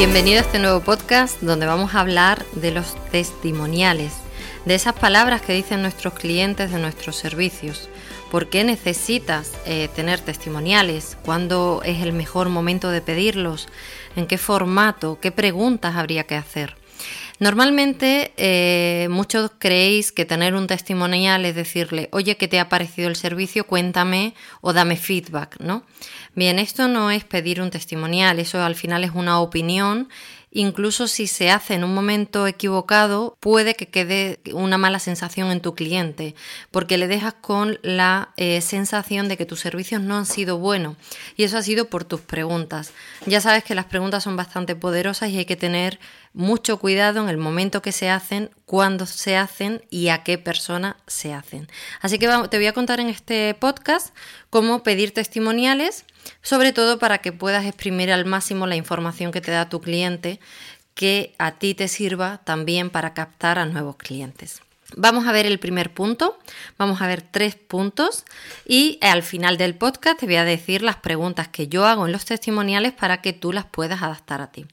Bienvenido a este nuevo podcast donde vamos a hablar de los testimoniales, de esas palabras que dicen nuestros clientes de nuestros servicios. ¿Por qué necesitas eh, tener testimoniales? ¿Cuándo es el mejor momento de pedirlos? ¿En qué formato? ¿Qué preguntas habría que hacer? Normalmente eh, muchos creéis que tener un testimonial es decirle, oye, ¿qué te ha parecido el servicio? Cuéntame o dame feedback, ¿no? Bien, esto no es pedir un testimonial, eso al final es una opinión incluso si se hace en un momento equivocado, puede que quede una mala sensación en tu cliente, porque le dejas con la eh, sensación de que tus servicios no han sido buenos y eso ha sido por tus preguntas. Ya sabes que las preguntas son bastante poderosas y hay que tener mucho cuidado en el momento que se hacen, cuándo se hacen y a qué persona se hacen. Así que te voy a contar en este podcast cómo pedir testimoniales sobre todo para que puedas exprimir al máximo la información que te da tu cliente, que a ti te sirva también para captar a nuevos clientes. Vamos a ver el primer punto, vamos a ver tres puntos y al final del podcast te voy a decir las preguntas que yo hago en los testimoniales para que tú las puedas adaptar a ti.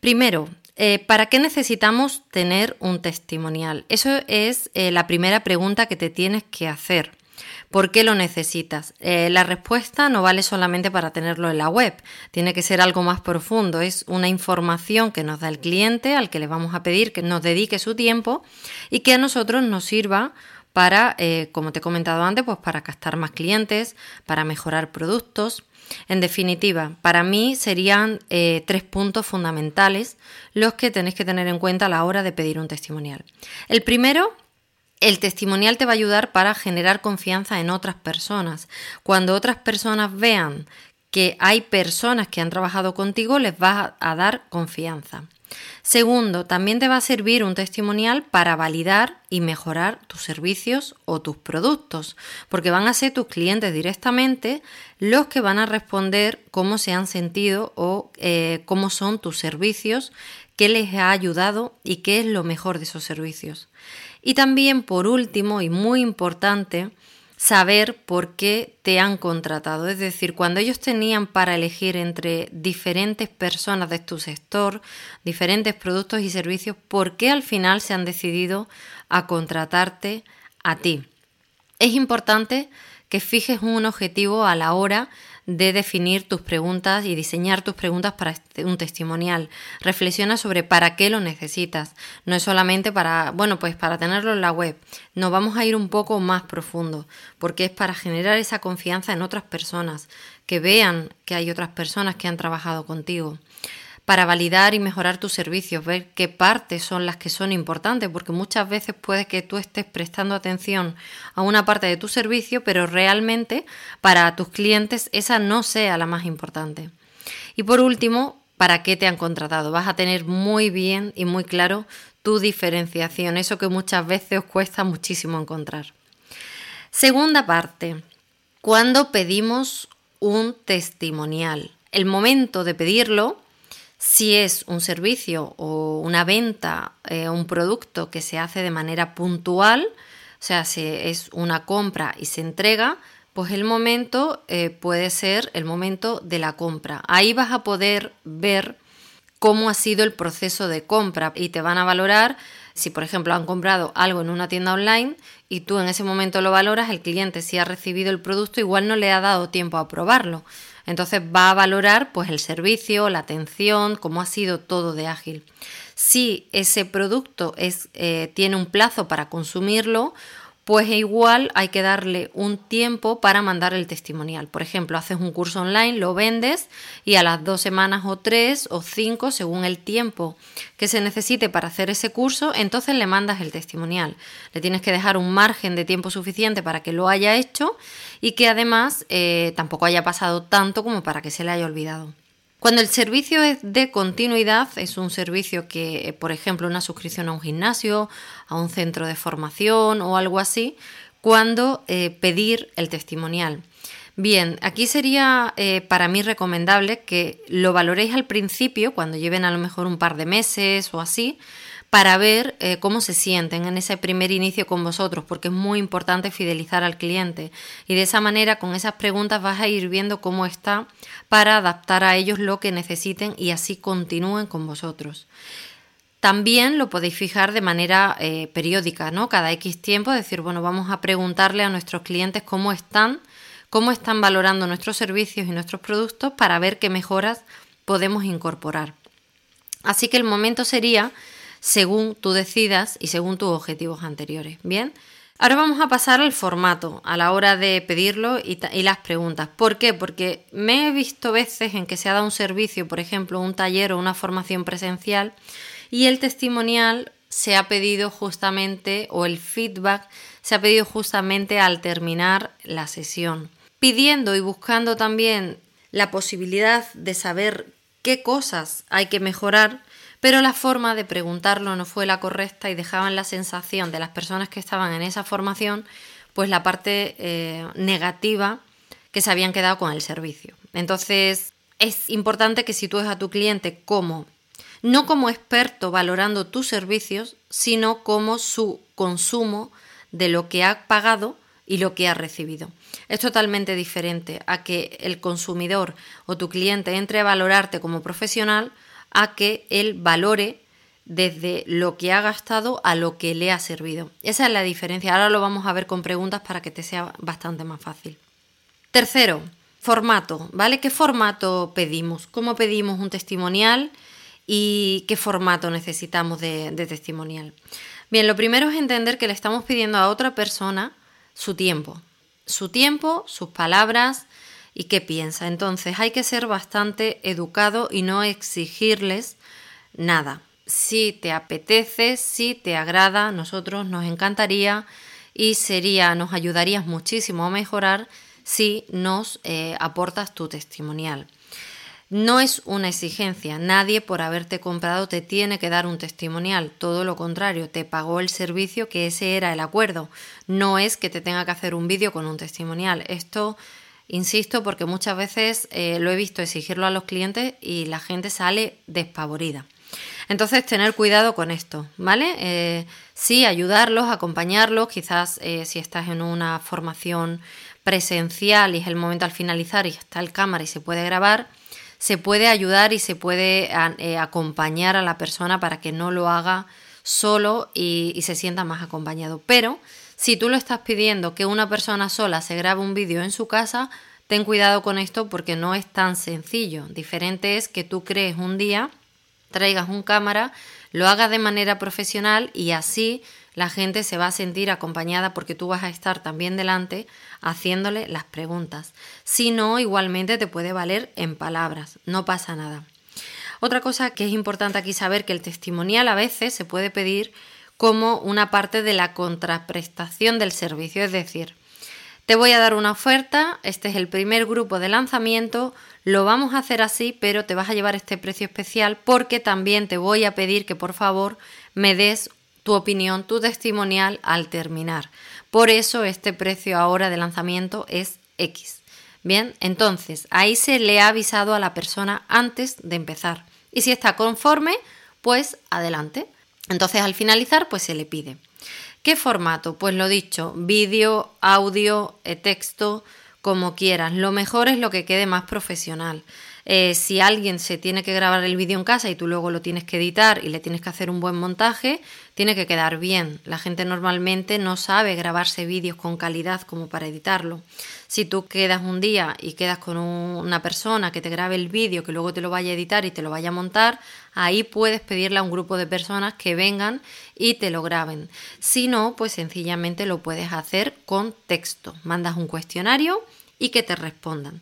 Primero, eh, ¿para qué necesitamos tener un testimonial? Eso es eh, la primera pregunta que te tienes que hacer. ¿Por qué lo necesitas? Eh, la respuesta no vale solamente para tenerlo en la web, tiene que ser algo más profundo, es una información que nos da el cliente al que le vamos a pedir que nos dedique su tiempo y que a nosotros nos sirva para, eh, como te he comentado antes, pues para captar más clientes, para mejorar productos. En definitiva, para mí serían eh, tres puntos fundamentales los que tenéis que tener en cuenta a la hora de pedir un testimonial. El primero el testimonial te va a ayudar para generar confianza en otras personas. Cuando otras personas vean que hay personas que han trabajado contigo, les vas a dar confianza. Segundo, también te va a servir un testimonial para validar y mejorar tus servicios o tus productos, porque van a ser tus clientes directamente los que van a responder cómo se han sentido o eh, cómo son tus servicios, qué les ha ayudado y qué es lo mejor de esos servicios. Y también, por último y muy importante, saber por qué te han contratado. Es decir, cuando ellos tenían para elegir entre diferentes personas de tu sector, diferentes productos y servicios, ¿por qué al final se han decidido a contratarte a ti? Es importante que fijes un objetivo a la hora de definir tus preguntas y diseñar tus preguntas para este, un testimonial. Reflexiona sobre para qué lo necesitas. No es solamente para, bueno, pues para tenerlo en la web. Nos vamos a ir un poco más profundo, porque es para generar esa confianza en otras personas, que vean que hay otras personas que han trabajado contigo para validar y mejorar tus servicios, ver qué partes son las que son importantes, porque muchas veces puede que tú estés prestando atención a una parte de tu servicio, pero realmente para tus clientes esa no sea la más importante. Y por último, ¿para qué te han contratado? Vas a tener muy bien y muy claro tu diferenciación, eso que muchas veces os cuesta muchísimo encontrar. Segunda parte, cuando pedimos un testimonial. El momento de pedirlo si es un servicio o una venta, eh, un producto que se hace de manera puntual, o sea, si es una compra y se entrega, pues el momento eh, puede ser el momento de la compra. Ahí vas a poder ver cómo ha sido el proceso de compra y te van a valorar si, por ejemplo, han comprado algo en una tienda online y tú en ese momento lo valoras, el cliente si ha recibido el producto igual no le ha dado tiempo a probarlo. Entonces va a valorar pues el servicio, la atención, cómo ha sido todo de ágil. Si ese producto eh, tiene un plazo para consumirlo, pues igual hay que darle un tiempo para mandar el testimonial. Por ejemplo, haces un curso online, lo vendes y a las dos semanas o tres o cinco, según el tiempo que se necesite para hacer ese curso, entonces le mandas el testimonial. Le tienes que dejar un margen de tiempo suficiente para que lo haya hecho y que además eh, tampoco haya pasado tanto como para que se le haya olvidado. Cuando el servicio es de continuidad, es un servicio que, eh, por ejemplo, una suscripción a un gimnasio, a un centro de formación o algo así, cuando eh, pedir el testimonial. Bien, aquí sería eh, para mí recomendable que lo valoréis al principio, cuando lleven a lo mejor un par de meses o así, para ver eh, cómo se sienten en ese primer inicio con vosotros, porque es muy importante fidelizar al cliente. Y de esa manera, con esas preguntas vas a ir viendo cómo está para adaptar a ellos lo que necesiten y así continúen con vosotros. También lo podéis fijar de manera eh, periódica, ¿no? Cada X tiempo, decir, bueno, vamos a preguntarle a nuestros clientes cómo están, cómo están valorando nuestros servicios y nuestros productos para ver qué mejoras podemos incorporar. Así que el momento sería según tú decidas y según tus objetivos anteriores. Bien, ahora vamos a pasar al formato a la hora de pedirlo y, las preguntas. ¿Por qué? Porque me he visto veces en que se ha dado un servicio, por ejemplo, un taller o una formación presencial y el testimonial se ha pedido justamente o el feedback se ha pedido justamente al terminar la sesión. Pidiendo y buscando también la posibilidad de saber qué cosas hay que mejorar, pero la forma de preguntarlo no fue la correcta y dejaban la sensación de las personas que estaban en esa formación, pues la parte eh, negativa que se habían quedado con el servicio. Entonces, es importante que sitúes a tu cliente como, no como experto valorando tus servicios, sino como su consumo de lo que ha pagado y lo que ha recibido. Es totalmente diferente a que el consumidor o tu cliente entre a valorarte como profesional a que él valore desde lo que ha gastado a lo que le ha servido. Esa es la diferencia. Ahora lo vamos a ver con preguntas para que te sea bastante más fácil. Tercero, formato, ¿vale? ¿Qué formato pedimos? ¿Cómo pedimos un testimonial? ¿Y qué formato necesitamos de, de testimonial? Bien, lo primero es entender que le estamos pidiendo a otra persona su tiempo. Su tiempo, sus palabras, y qué piensa. Entonces hay que ser bastante educado y no exigirles nada. Si te apetece, si te agrada, nosotros nos encantaría y sería, nos ayudarías muchísimo a mejorar si nos eh, aportas tu testimonial. No es una exigencia, nadie por haberte comprado te tiene que dar un testimonial, todo lo contrario, te pagó el servicio que ese era el acuerdo, no es que te tenga que hacer un vídeo con un testimonial, esto Insisto porque muchas veces eh, lo he visto exigirlo a los clientes y la gente sale despavorida. Entonces, tener cuidado con esto, ¿vale? Eh, sí, ayudarlos, acompañarlos, quizás eh, si estás en una formación presencial y es el momento al finalizar y está el cámara y se puede grabar, se puede ayudar y se puede acompañar a la persona para que no lo haga solo y, y se sienta más acompañado. Pero si tú lo estás pidiendo que una persona sola se grabe un vídeo en su casa, ten cuidado con esto porque no es tan sencillo. Diferente es que tú crees un día, traigas un cámara, lo hagas de manera profesional y así la gente se va a sentir acompañada porque tú vas a estar también delante haciéndole las preguntas. Si no, igualmente te puede valer en palabras, no pasa nada. Otra cosa que es importante aquí saber que el testimonial a veces se puede pedir como una parte de la contraprestación del servicio. Es decir, te voy a dar una oferta, este es el primer grupo de lanzamiento, lo vamos a hacer así, pero te vas a llevar este precio especial porque también te voy a pedir que por favor me des tu opinión, tu testimonial al terminar. Por eso este precio ahora de lanzamiento es X. Bien, entonces ahí se le ha avisado a la persona antes de empezar. Y si está conforme, pues adelante. Entonces al finalizar pues se le pide. ¿Qué formato? Pues lo dicho, vídeo, audio, eh, texto, como quieras. Lo mejor es lo que quede más profesional. Eh, si alguien se tiene que grabar el vídeo en casa y tú luego lo tienes que editar y le tienes que hacer un buen montaje, tiene que quedar bien. La gente normalmente no sabe grabarse vídeos con calidad como para editarlo. Si tú quedas un día y quedas con una persona que te grabe el vídeo, que luego te lo vaya a editar y te lo vaya a montar, ahí puedes pedirle a un grupo de personas que vengan y te lo graben. Si no, pues sencillamente lo puedes hacer con texto. Mandas un cuestionario y que te respondan.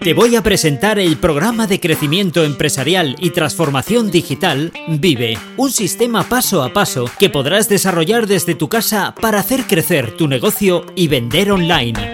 Te voy a presentar el programa de crecimiento empresarial y transformación digital Vive, un sistema paso a paso que podrás desarrollar desde tu casa para hacer crecer tu negocio y vender online.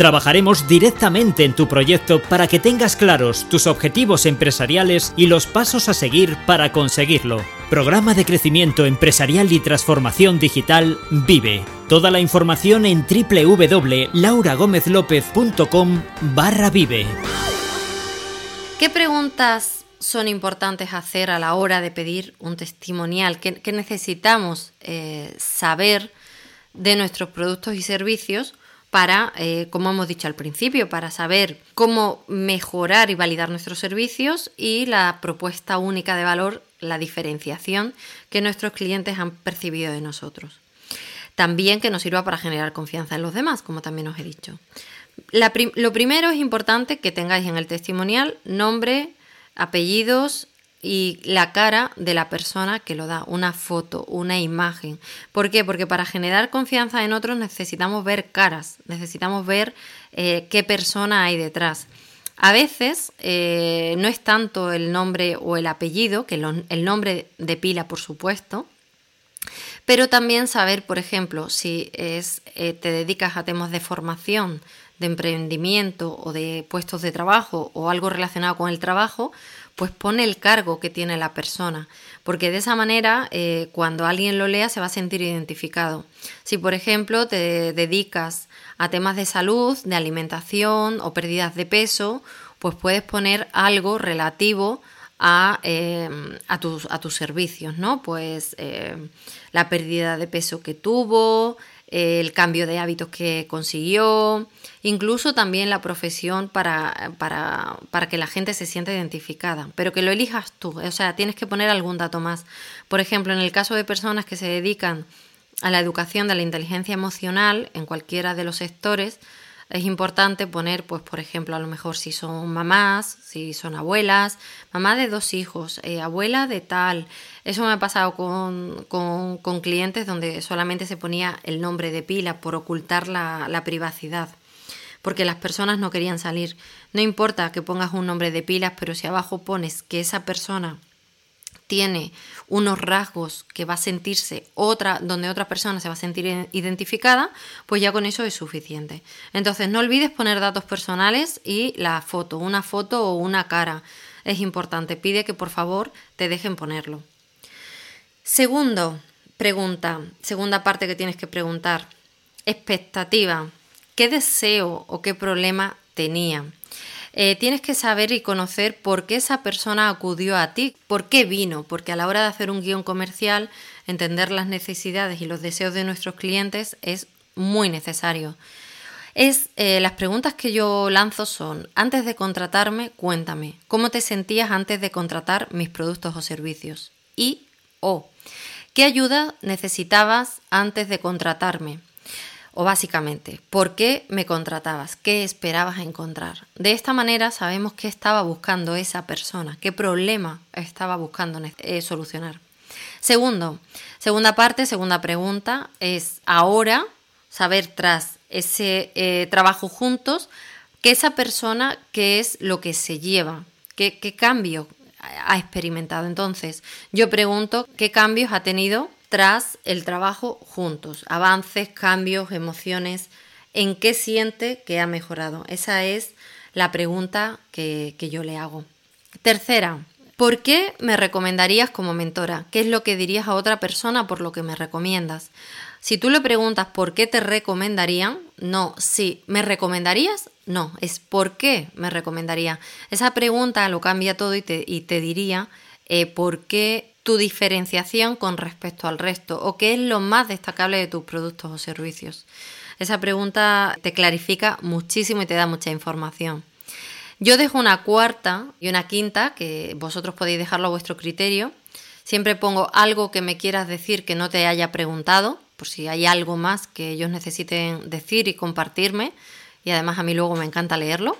Trabajaremos directamente en tu proyecto para que tengas claros tus objetivos empresariales y los pasos a seguir para conseguirlo. Programa de crecimiento empresarial y transformación digital Vive. Toda la información en www.lauragomezlopez.com barra vive. ¿Qué preguntas son importantes hacer a la hora de pedir un testimonial? ¿Qué, necesitamos eh, saber de nuestros productos y servicios para, eh, como hemos dicho al principio, para saber cómo mejorar y validar nuestros servicios y la propuesta única de valor, la diferenciación que nuestros clientes han percibido de nosotros. También que nos sirva para generar confianza en los demás, como también os he dicho. lo primero es importante que tengáis en el testimonial nombre, apellidos y la cara de la persona que lo da, una foto, una imagen. ¿Por qué? Porque para generar confianza en otros necesitamos ver caras, necesitamos ver eh, qué persona hay detrás. A veces eh, no es tanto el nombre o el apellido, que el nombre de pila, por supuesto, pero también saber, por ejemplo, si es, eh, te dedicas a temas de formación, de emprendimiento o de puestos de trabajo o algo relacionado con el trabajo, pues pone el cargo que tiene la persona, porque de esa manera eh, cuando alguien lo lea se va a sentir identificado. Si por ejemplo te dedicas a temas de salud, de alimentación o pérdidas de peso, pues puedes poner algo relativo a, eh, a, tus, a, tus, servicios, ¿no? Pues eh, la pérdida de peso que tuvo, el cambio de hábitos que consiguió, incluso también la profesión para, para, para, que la gente se sienta identificada, pero que lo elijas tú, o sea, tienes que poner algún dato más. Por ejemplo, en el caso de personas que se dedican a la educación de la inteligencia emocional en cualquiera de los sectores, es importante poner, pues, por ejemplo, a lo mejor si son mamás, si son abuelas, mamá de dos hijos, eh, abuela de tal. Eso me ha pasado con, con, clientes donde solamente se ponía el nombre de pila por ocultar la, la privacidad porque las personas no querían salir. No importa que pongas un nombre de pilas, pero si abajo pones que esa persona tiene unos rasgos que va a sentirse otra, donde otra persona se va a sentir identificada, pues ya con eso es suficiente. Entonces no olvides poner datos personales y la foto, una foto o una cara. Es importante, pide que por favor te dejen ponerlo. Segundo, pregunta, segunda parte que tienes que preguntar, expectativa. ¿Qué deseo o qué problema tenía? Eh, tienes que saber y conocer por qué esa persona acudió a ti, por qué vino, porque a la hora de hacer un guion comercial, entender las necesidades y los deseos de nuestros clientes es muy necesario. Es, eh, las preguntas que yo lanzo son, antes de contratarme, cuéntame, ¿cómo te sentías antes de contratar mis productos o servicios? Y o, ¿qué ayuda necesitabas antes de contratarme? O básicamente, ¿por qué me contratabas? ¿Qué esperabas encontrar? De esta manera sabemos qué estaba buscando esa persona, qué problema estaba buscando eh, solucionar. Segundo, segunda parte, segunda pregunta, es ahora saber tras ese eh, trabajo juntos que esa persona, qué es lo que se lleva, qué, qué cambio ha experimentado. Entonces, yo pregunto qué cambios ha tenido tras el trabajo juntos, avances, cambios, emociones, en qué siente que ha mejorado. Esa es la pregunta que, yo le hago. Tercera, ¿por qué me recomendarías como mentora? ¿Qué es lo que dirías a otra persona por lo que me recomiendas? Si tú le preguntas por qué te recomendarían, no, sí, ¿me recomendarías? No, es por qué me recomendaría. Esa pregunta lo cambia todo y te diría eh, por qué tu diferenciación con respecto al resto o qué es lo más destacable de tus productos o servicios. Esa pregunta te clarifica muchísimo y te da mucha información. Yo dejo una cuarta y una quinta, que vosotros podéis dejarlo a vuestro criterio. Siempre pongo algo que me quieras decir que no te haya preguntado, por si hay algo más que ellos necesiten decir y compartirme. Y además a mí luego me encanta leerlo.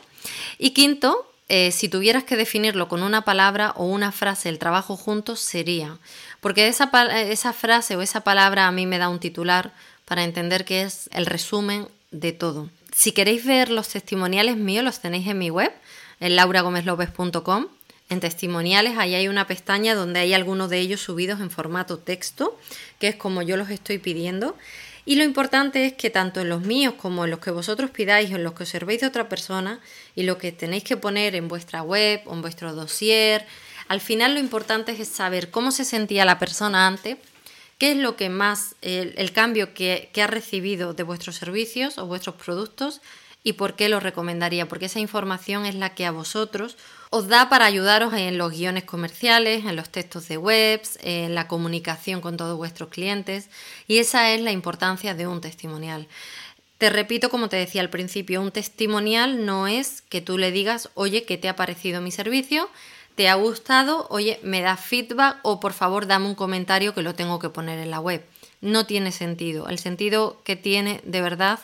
Y quinto, eh, si tuvieras que definirlo con una palabra o una frase, el trabajo juntos sería. Porque esa, esa frase o esa palabra a mí me da un titular para entender que es el resumen de todo. Si queréis ver los testimoniales míos, los tenéis en mi web, en lauragomezlopez.com en testimoniales, ahí hay una pestaña donde hay algunos de ellos subidos en formato texto, que es como yo los estoy pidiendo. Y lo importante es que tanto en los míos como en los que vosotros pidáis o en los que observéis de otra persona y lo que tenéis que poner en vuestra web o en vuestro dossier, al final lo importante es saber cómo se sentía la persona antes, qué es lo que más, el, cambio que, que ha recibido de vuestros servicios o vuestros productos y por qué lo recomendaría, porque esa información es la que a vosotros os da para ayudaros en los guiones comerciales, en los textos de webs, en la comunicación con todos vuestros clientes y esa es la importancia de un testimonial. Te repito, como te decía al principio, un testimonial no es que tú le digas, oye, ¿qué te ha parecido mi servicio? ¿Te ha gustado? Oye, me da feedback o por favor dame un comentario que lo tengo que poner en la web. No tiene sentido. El sentido que tiene de verdad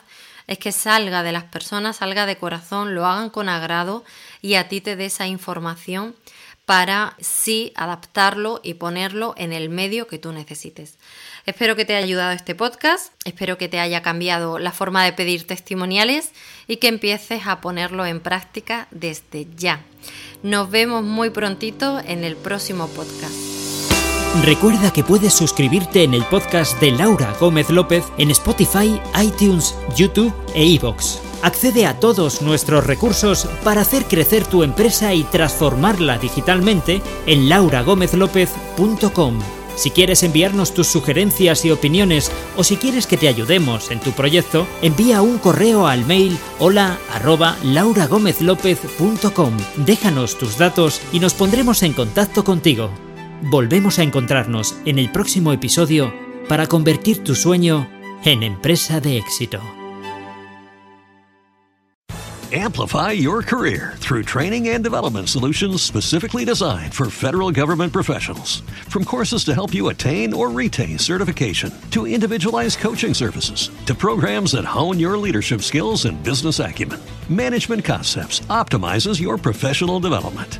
es que salga de las personas, salga de corazón, lo hagan con agrado y a ti te dé esa información para sí adaptarlo y ponerlo en el medio que tú necesites. Espero que te haya ayudado este podcast, espero que te haya cambiado la forma de pedir testimoniales y que empieces a ponerlo en práctica desde ya. Nos vemos muy prontito en el próximo podcast. Recuerda que puedes suscribirte en el podcast de Laura Gómez López en Spotify, iTunes, YouTube e iVoox. Accede a todos nuestros recursos para hacer crecer tu empresa y transformarla digitalmente en lauragomezlopez.com. Si quieres enviarnos tus sugerencias y opiniones o si quieres que te ayudemos en tu proyecto, envía un correo al mail hola arroba. Déjanos tus datos y nos pondremos en contacto contigo. Volvemos a encontrarnos en el próximo episodio para convertir tu sueño en empresa de éxito. Amplify your career through training and development solutions specifically designed for federal government professionals. From courses to help you attain or retain certification, to individualized coaching services, to programs that hone your leadership skills and business acumen, Management Concepts optimizes your professional development.